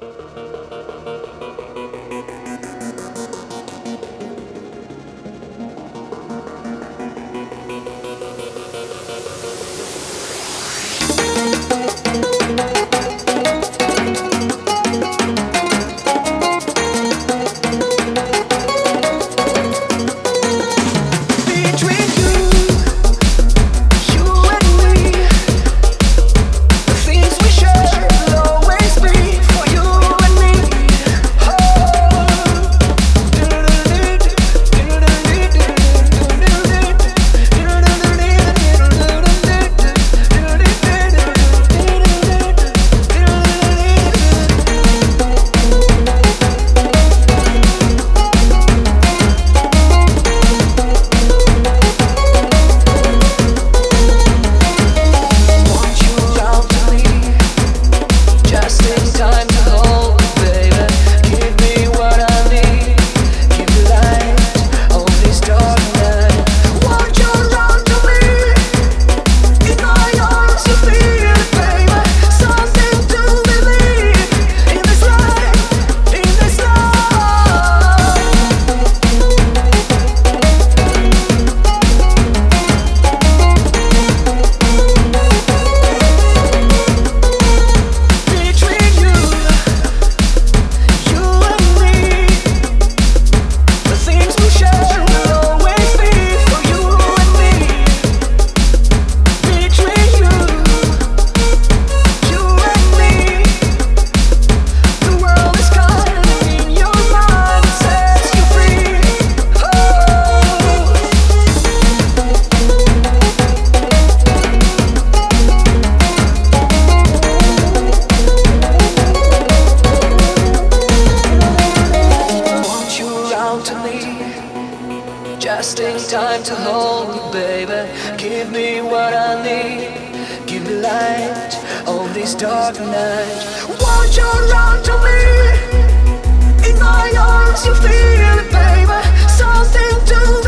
Just time to hold you, baby. Give me what I need. Give me light on this dark night. Want you around to me. In my arms, you feel it, baby. Something to.